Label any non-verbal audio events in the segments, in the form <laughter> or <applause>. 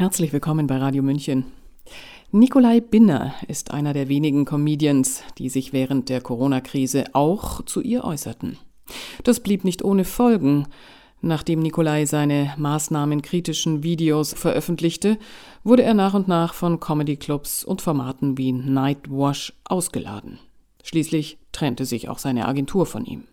Herzlich willkommen bei Radio München. Nikolai Binner ist einer der wenigen Comedians, die sich während der Corona-Krise auch zu ihr äußerten. Das blieb nicht ohne Folgen. Nachdem Nikolai seine maßnahmenkritischen Videos veröffentlichte, wurde er nach und nach von Comedy-Clubs und Formaten wie Nightwash ausgeladen. Schließlich trennte sich auch seine Agentur von ihm.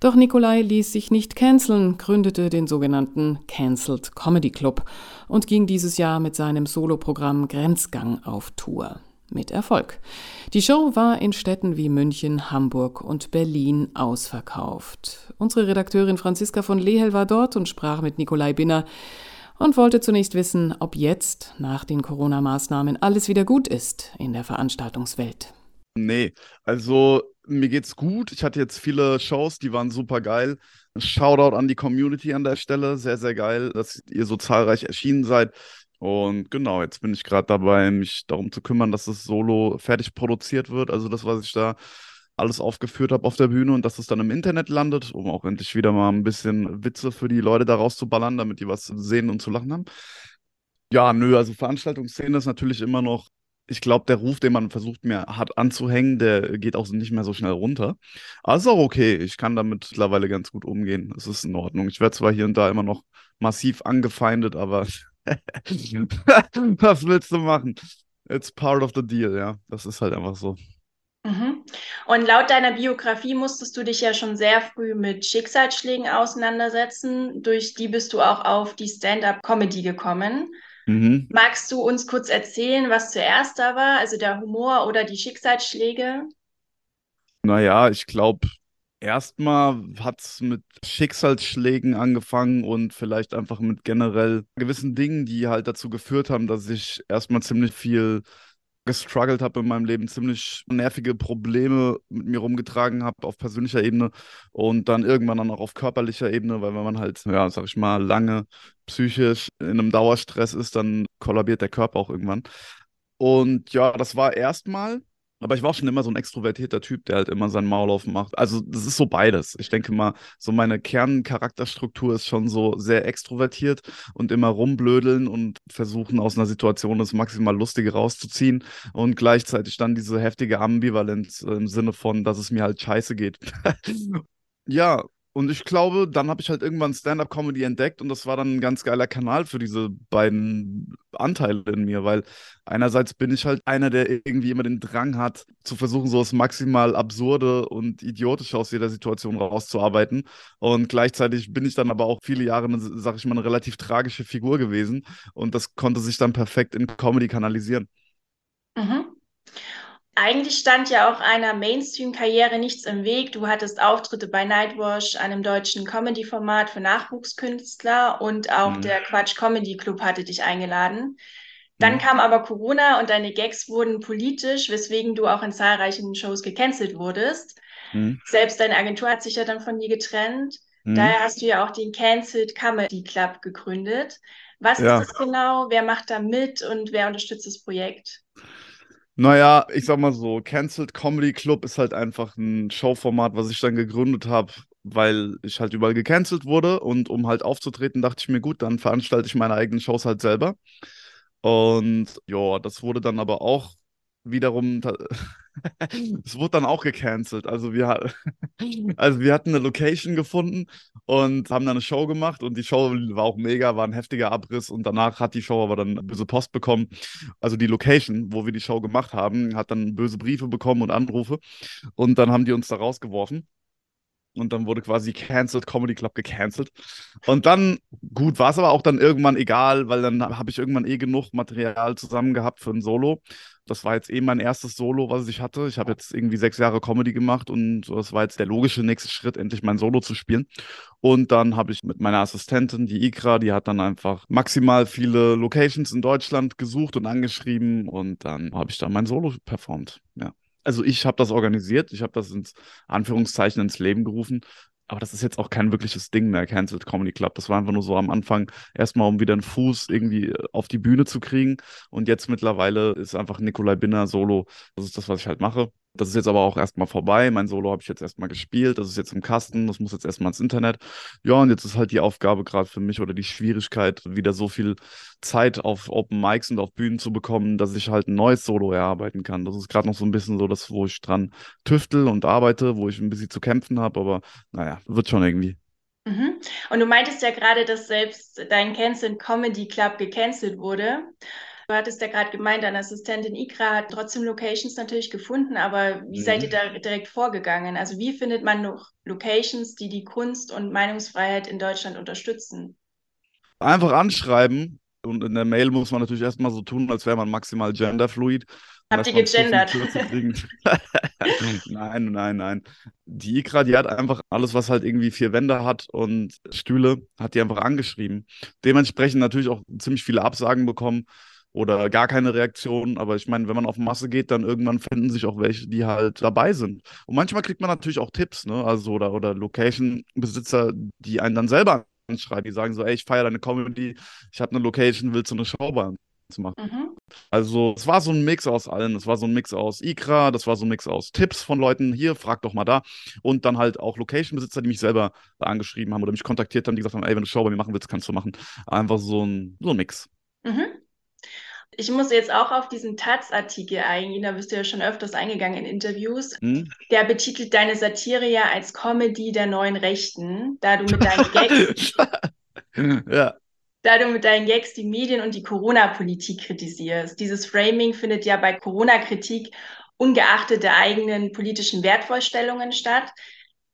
Doch Nikolai ließ sich nicht canceln, gründete den sogenannten Cancelled Comedy Club und ging dieses Jahr mit seinem Soloprogramm Grenzgang auf Tour. Mit Erfolg. Die Show war in Städten wie München, Hamburg und Berlin ausverkauft. Unsere Redakteurin Franziska von Lehel war dort und sprach mit Nikolai Binner und wollte zunächst wissen, ob jetzt, nach den Corona-Maßnahmen, alles wieder gut ist in der Veranstaltungswelt. Nee, also mir geht's gut. Ich hatte jetzt viele Shows, die waren super geil. Shoutout an die Community an der Stelle. Sehr, sehr geil, dass ihr so zahlreich erschienen seid. Und genau, jetzt bin ich gerade dabei, mich darum zu kümmern, dass das Solo fertig produziert wird. Also das, was ich da alles aufgeführt habe auf der Bühne und dass es dann im Internet landet, um auch endlich wieder mal ein bisschen Witze für die Leute da rauszuballern, damit die was sehen und zu lachen haben. Ja, nö, also Veranstaltungsszene ist natürlich immer noch ich glaube, der Ruf, den man versucht mir hart anzuhängen, der geht auch nicht mehr so schnell runter. Aber ist auch okay. Ich kann damit mittlerweile ganz gut umgehen. Es ist in Ordnung. Ich werde zwar hier und da immer noch massiv angefeindet, aber <laughs> was willst du machen? It's part of the deal, ja. Das ist halt einfach so. Mhm. Und laut deiner Biografie musstest du dich ja schon sehr früh mit Schicksalsschlägen auseinandersetzen. Durch die bist du auch auf die Stand-up-Comedy gekommen. Mhm. Magst du uns kurz erzählen, was zuerst da war, also der Humor oder die Schicksalsschläge? Naja, ich glaube, erstmal hat es mit Schicksalsschlägen angefangen und vielleicht einfach mit generell gewissen Dingen, die halt dazu geführt haben, dass ich erstmal ziemlich viel gestruggelt habe in meinem Leben, ziemlich nervige Probleme mit mir rumgetragen habe auf persönlicher Ebene und dann irgendwann dann auch auf körperlicher Ebene, weil wenn man halt, ja, sag ich mal, lange psychisch in einem Dauerstress ist, dann kollabiert der Körper auch irgendwann. Und ja, das war erstmal aber ich war auch schon immer so ein extrovertierter Typ, der halt immer seinen Maul aufmacht. Also, das ist so beides. Ich denke mal, so meine Kerncharakterstruktur ist schon so sehr extrovertiert und immer rumblödeln und versuchen, aus einer Situation das maximal Lustige rauszuziehen und gleichzeitig dann diese heftige Ambivalenz im Sinne von, dass es mir halt scheiße geht. <laughs> ja, und ich glaube, dann habe ich halt irgendwann Stand-up-Comedy entdeckt und das war dann ein ganz geiler Kanal für diese beiden Anteile in mir, weil einerseits bin ich halt einer, der irgendwie immer den Drang hat, zu versuchen, so das maximal absurde und idiotische aus jeder Situation rauszuarbeiten. Und gleichzeitig bin ich dann aber auch viele Jahre, sag ich mal, eine relativ tragische Figur gewesen und das konnte sich dann perfekt in Comedy kanalisieren. Mhm. Eigentlich stand ja auch einer Mainstream-Karriere nichts im Weg. Du hattest Auftritte bei Nightwash, einem deutschen Comedy-Format für Nachwuchskünstler und auch mhm. der Quatsch Comedy Club hatte dich eingeladen. Dann mhm. kam aber Corona und deine Gags wurden politisch, weswegen du auch in zahlreichen Shows gecancelt wurdest. Mhm. Selbst deine Agentur hat sich ja dann von dir getrennt. Mhm. Daher hast du ja auch den Cancelled Comedy Club gegründet. Was ja. ist das genau? Wer macht da mit und wer unterstützt das Projekt? Naja, ich sag mal so, Cancelled Comedy Club ist halt einfach ein Showformat, was ich dann gegründet habe, weil ich halt überall gecancelt wurde und um halt aufzutreten, dachte ich mir, gut, dann veranstalte ich meine eigenen Shows halt selber. Und ja, das wurde dann aber auch wiederum, <laughs> es wurde dann auch gecancelt. Also wir, <laughs> also wir hatten eine Location gefunden und haben dann eine Show gemacht und die Show war auch mega, war ein heftiger Abriss und danach hat die Show aber dann böse Post bekommen. Also die Location, wo wir die Show gemacht haben, hat dann böse Briefe bekommen und Anrufe und dann haben die uns da rausgeworfen. Und dann wurde quasi Cancelled Comedy Club gecancelt. Und dann, gut, war es aber auch dann irgendwann egal, weil dann habe ich irgendwann eh genug Material zusammen gehabt für ein Solo. Das war jetzt eh mein erstes Solo, was ich hatte. Ich habe jetzt irgendwie sechs Jahre Comedy gemacht und das war jetzt der logische nächste Schritt, endlich mein Solo zu spielen. Und dann habe ich mit meiner Assistentin, die Ikra, die hat dann einfach maximal viele Locations in Deutschland gesucht und angeschrieben und dann habe ich da mein Solo performt. Ja also ich habe das organisiert, ich habe das ins Anführungszeichen ins Leben gerufen, aber das ist jetzt auch kein wirkliches Ding mehr, Cancelled Comedy Club. Das war einfach nur so am Anfang erstmal, um wieder einen Fuß irgendwie äh, auf die Bühne zu kriegen. Und jetzt mittlerweile ist einfach Nikolai Binner solo. Das ist das, was ich halt mache. Das ist jetzt aber auch erstmal vorbei. Mein Solo habe ich jetzt erstmal gespielt. Das ist jetzt im Kasten. Das muss jetzt erstmal ins Internet. Ja, und jetzt ist halt die Aufgabe gerade für mich oder die Schwierigkeit, wieder so viel Zeit auf Open Mics und auf Bühnen zu bekommen, dass ich halt ein neues Solo erarbeiten kann. Das ist gerade noch so ein bisschen so das, wo ich dran tüftel und arbeite, wo ich ein bisschen zu kämpfen habe. Aber naja, wird schon irgendwie. Mhm. Und du meintest ja gerade, dass selbst dein Cancel Comedy Club gecancelt wurde. Du hattest ja gerade gemeint, deine Assistentin Ikra hat trotzdem Locations natürlich gefunden, aber wie mhm. seid ihr da direkt vorgegangen? Also wie findet man noch Locations, die die Kunst- und Meinungsfreiheit in Deutschland unterstützen? Einfach anschreiben und in der Mail muss man natürlich erstmal so tun, als wäre man maximal genderfluid. Habt ihr gegendert? <laughs> <laughs> nein, nein, nein. Die Ikra, die hat einfach alles, was halt irgendwie vier Wände hat und Stühle, hat die einfach angeschrieben. Dementsprechend natürlich auch ziemlich viele Absagen bekommen oder gar keine Reaktion. Aber ich meine, wenn man auf Masse geht, dann irgendwann finden sich auch welche, die halt dabei sind. Und manchmal kriegt man natürlich auch Tipps, ne? Also oder, oder Location-Besitzer, die einen dann selber anschreiben, die sagen so, ey, ich feiere deine Comedy, ich habe eine Location, willst du eine uns machen? Mhm. Also es war so ein Mix aus allem. Es war so ein Mix aus Ikra, das war so ein Mix aus Tipps von Leuten, hier, frag doch mal da. Und dann halt auch Location-Besitzer, die mich selber angeschrieben haben oder mich kontaktiert haben, die gesagt haben, ey, wenn du Show bei mir machen willst, kannst du machen. Einfach so ein, so ein Mix. Mhm. Ich muss jetzt auch auf diesen Taz-Artikel eingehen, da bist du ja schon öfters eingegangen in Interviews. Hm? Der betitelt deine Satire ja als Comedy der neuen Rechten, da du mit deinen <laughs> Gags, ja. da du mit deinen Gags die Medien und die Corona-Politik kritisierst. Dieses Framing findet ja bei Corona-Kritik ungeachtet der eigenen politischen Wertvorstellungen statt.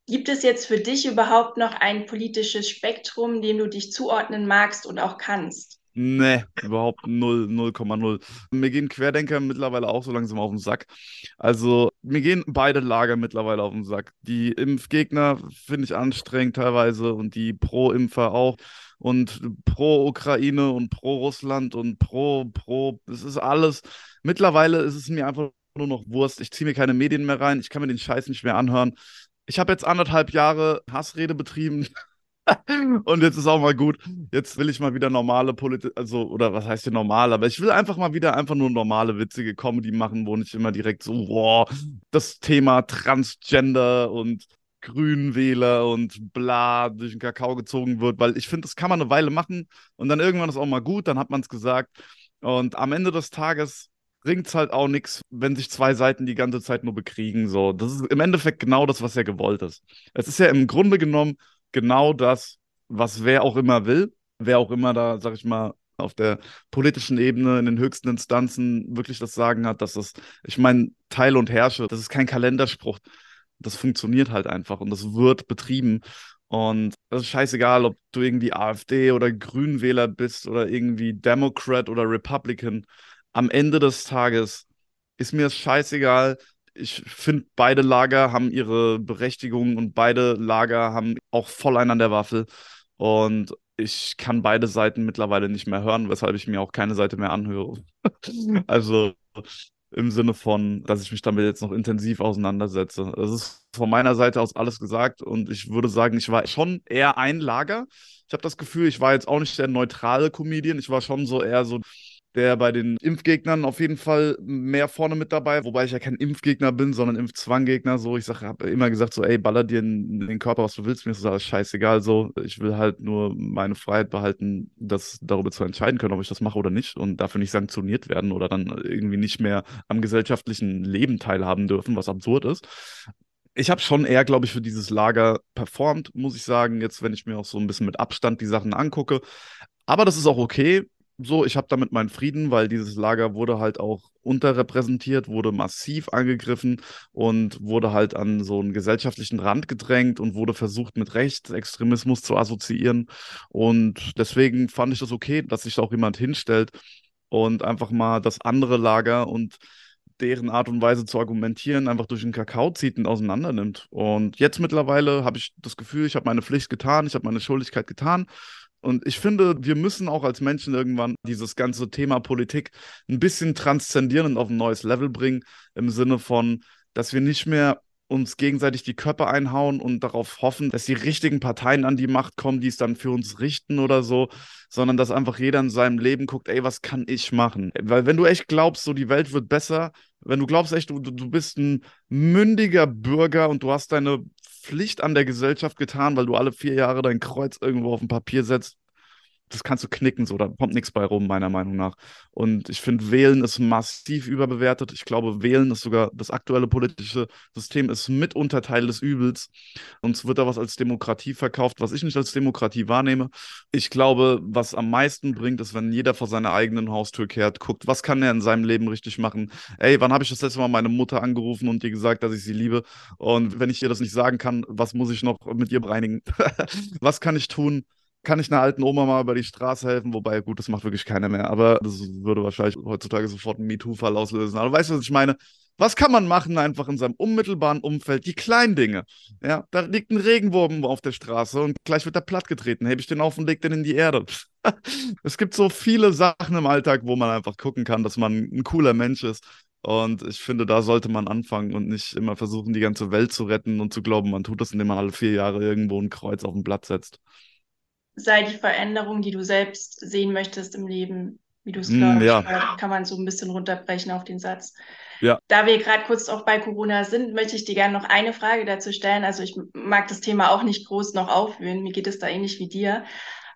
Gibt es jetzt für dich überhaupt noch ein politisches Spektrum, dem du dich zuordnen magst und auch kannst? Nee, überhaupt 0,0. Mir gehen Querdenker mittlerweile auch so langsam auf den Sack. Also, mir gehen beide Lager mittlerweile auf den Sack. Die Impfgegner finde ich anstrengend teilweise und die Pro-Impfer auch. Und Pro-Ukraine und Pro-Russland und Pro, Pro, es ist alles. Mittlerweile ist es mir einfach nur noch Wurst. Ich ziehe mir keine Medien mehr rein. Ich kann mir den Scheiß nicht mehr anhören. Ich habe jetzt anderthalb Jahre Hassrede betrieben. Und jetzt ist auch mal gut. Jetzt will ich mal wieder normale Politik, also, oder was heißt hier normal, aber ich will einfach mal wieder einfach nur normale, witzige Comedy machen, wo nicht immer direkt so, boah, das Thema Transgender und Grünwähler und bla durch den Kakao gezogen wird, weil ich finde, das kann man eine Weile machen und dann irgendwann ist auch mal gut, dann hat man es gesagt. Und am Ende des Tages bringt es halt auch nichts, wenn sich zwei Seiten die ganze Zeit nur bekriegen. So, das ist im Endeffekt genau das, was ja gewollt ist. Es ist ja im Grunde genommen genau das, was wer auch immer will, wer auch immer da, sag ich mal, auf der politischen Ebene, in den höchsten Instanzen wirklich das Sagen hat, dass das, ich meine, Teil und Herrsche, das ist kein Kalenderspruch. Das funktioniert halt einfach und das wird betrieben. Und das ist scheißegal, ob du irgendwie AfD oder Grünwähler bist oder irgendwie Democrat oder Republican. Am Ende des Tages ist mir das scheißegal, ich finde, beide Lager haben ihre Berechtigung und beide Lager haben auch voll einen an der Waffel. Und ich kann beide Seiten mittlerweile nicht mehr hören, weshalb ich mir auch keine Seite mehr anhöre. <laughs> also im Sinne von, dass ich mich damit jetzt noch intensiv auseinandersetze. Das ist von meiner Seite aus alles gesagt und ich würde sagen, ich war schon eher ein Lager. Ich habe das Gefühl, ich war jetzt auch nicht der neutrale Comedian, ich war schon so eher so der bei den Impfgegnern auf jeden Fall mehr vorne mit dabei, wobei ich ja kein Impfgegner bin, sondern Impfzwanggegner. So, ich habe immer gesagt, so, ey, baller dir in den Körper, was du willst, mir ist das alles scheißegal. So, ich will halt nur meine Freiheit behalten, das darüber zu entscheiden können, ob ich das mache oder nicht und dafür nicht sanktioniert werden oder dann irgendwie nicht mehr am gesellschaftlichen Leben teilhaben dürfen, was absurd ist ich habe schon eher, glaube ich, für dieses Lager performt, muss ich sagen, jetzt, wenn ich mir auch so ein bisschen mit Abstand die Sachen angucke. Aber das ist auch okay so, ich habe damit meinen Frieden, weil dieses Lager wurde halt auch unterrepräsentiert, wurde massiv angegriffen und wurde halt an so einen gesellschaftlichen Rand gedrängt und wurde versucht, mit Rechtsextremismus zu assoziieren. Und deswegen fand ich das okay, dass sich da auch jemand hinstellt und einfach mal das andere Lager und deren Art und Weise zu argumentieren, einfach durch den Kakao zieht und auseinander nimmt. Und jetzt mittlerweile habe ich das Gefühl, ich habe meine Pflicht getan, ich habe meine Schuldigkeit getan und ich finde, wir müssen auch als Menschen irgendwann dieses ganze Thema Politik ein bisschen transzendieren und auf ein neues Level bringen, im Sinne von, dass wir nicht mehr uns gegenseitig die Köpfe einhauen und darauf hoffen, dass die richtigen Parteien an die Macht kommen, die es dann für uns richten oder so, sondern dass einfach jeder in seinem Leben guckt, ey, was kann ich machen? Weil wenn du echt glaubst, so die Welt wird besser, wenn du glaubst echt, du, du bist ein mündiger Bürger und du hast deine Pflicht an der Gesellschaft getan, weil du alle vier Jahre dein Kreuz irgendwo auf ein Papier setzt, das kannst du knicken, so, da kommt nichts bei rum, meiner Meinung nach. Und ich finde, Wählen ist massiv überbewertet. Ich glaube, Wählen ist sogar das aktuelle politische System, ist mitunter Teil des Übels. Uns wird da was als Demokratie verkauft, was ich nicht als Demokratie wahrnehme. Ich glaube, was am meisten bringt, ist, wenn jeder vor seiner eigenen Haustür kehrt, guckt, was kann er in seinem Leben richtig machen. Ey, wann habe ich das letzte Mal meine Mutter angerufen und ihr gesagt, dass ich sie liebe? Und wenn ich ihr das nicht sagen kann, was muss ich noch mit ihr bereinigen? <laughs> was kann ich tun? Kann ich einer alten Oma mal über die Straße helfen, wobei, gut, das macht wirklich keiner mehr, aber das würde wahrscheinlich heutzutage sofort einen MeToo-Fall auslösen. Aber weißt du, was ich meine? Was kann man machen einfach in seinem unmittelbaren Umfeld? Die kleinen Dinge. Ja, da liegt ein Regenwurm auf der Straße und gleich wird er plattgetreten. Hebe ich den auf und leg den in die Erde. <laughs> es gibt so viele Sachen im Alltag, wo man einfach gucken kann, dass man ein cooler Mensch ist. Und ich finde, da sollte man anfangen und nicht immer versuchen, die ganze Welt zu retten und zu glauben, man tut das, indem man alle vier Jahre irgendwo ein Kreuz auf ein Blatt setzt sei die Veränderung, die du selbst sehen möchtest im Leben, wie du es glaubst, mm, ja. kann man so ein bisschen runterbrechen auf den Satz. Ja. Da wir gerade kurz auch bei Corona sind, möchte ich dir gerne noch eine Frage dazu stellen. Also ich mag das Thema auch nicht groß noch aufwühlen. Mir geht es da ähnlich wie dir.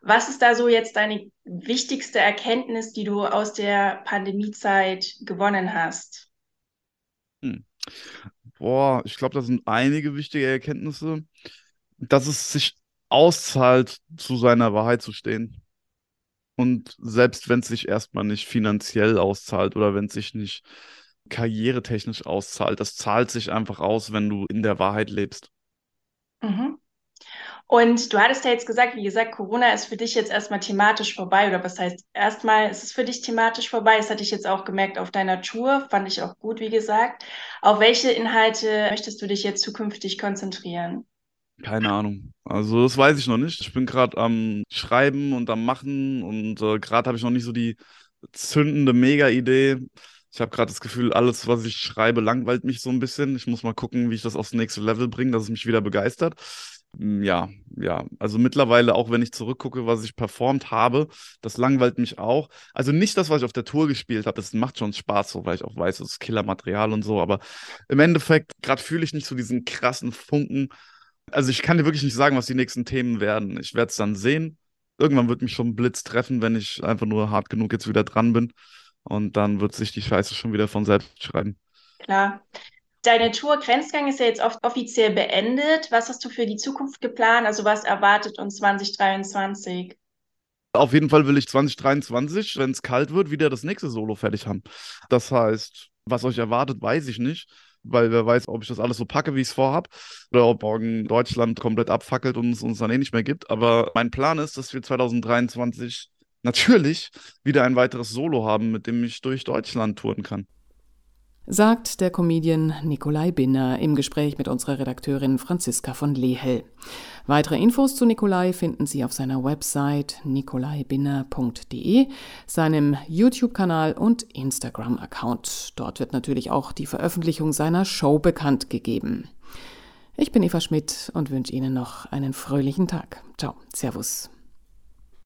Was ist da so jetzt deine wichtigste Erkenntnis, die du aus der Pandemiezeit gewonnen hast? Hm. Boah, ich glaube, das sind einige wichtige Erkenntnisse. Dass es sich auszahlt, zu seiner Wahrheit zu stehen. Und selbst wenn es sich erstmal nicht finanziell auszahlt oder wenn es sich nicht karrieretechnisch auszahlt, das zahlt sich einfach aus, wenn du in der Wahrheit lebst. Mhm. Und du hattest ja jetzt gesagt, wie gesagt, Corona ist für dich jetzt erstmal thematisch vorbei. Oder was heißt erstmal ist es für dich thematisch vorbei? Das hatte ich jetzt auch gemerkt auf deiner Tour. Fand ich auch gut, wie gesagt. Auf welche Inhalte möchtest du dich jetzt zukünftig konzentrieren? Keine Ahnung. Also das weiß ich noch nicht. Ich bin gerade am Schreiben und am Machen und äh, gerade habe ich noch nicht so die zündende Mega-Idee. Ich habe gerade das Gefühl, alles, was ich schreibe, langweilt mich so ein bisschen. Ich muss mal gucken, wie ich das aufs nächste Level bringe, dass es mich wieder begeistert. Hm, ja, ja. Also mittlerweile, auch wenn ich zurückgucke, was ich performt habe, das langweilt mich auch. Also nicht das, was ich auf der Tour gespielt habe, das macht schon Spaß, so, weil ich auch weiß, es ist Killermaterial und so. Aber im Endeffekt, gerade fühle ich nicht so diesen krassen Funken also ich kann dir wirklich nicht sagen, was die nächsten Themen werden. Ich werde es dann sehen. Irgendwann wird mich schon ein Blitz treffen, wenn ich einfach nur hart genug jetzt wieder dran bin. Und dann wird sich die Scheiße schon wieder von selbst schreiben. Klar. Deine Tour Grenzgang ist ja jetzt oft offiziell beendet. Was hast du für die Zukunft geplant? Also was erwartet uns 2023? Auf jeden Fall will ich 2023, wenn es kalt wird, wieder das nächste Solo fertig haben. Das heißt, was euch erwartet, weiß ich nicht weil wer weiß, ob ich das alles so packe, wie ich es vorhab, oder ob morgen Deutschland komplett abfackelt und es uns dann eh nicht mehr gibt. Aber mein Plan ist, dass wir 2023 natürlich wieder ein weiteres Solo haben, mit dem ich durch Deutschland touren kann sagt der Comedian Nikolai Binner im Gespräch mit unserer Redakteurin Franziska von Lehel. Weitere Infos zu Nikolai finden Sie auf seiner Website nikolaibinner.de, seinem YouTube-Kanal und Instagram-Account. Dort wird natürlich auch die Veröffentlichung seiner Show bekannt gegeben. Ich bin Eva Schmidt und wünsche Ihnen noch einen fröhlichen Tag. Ciao, Servus.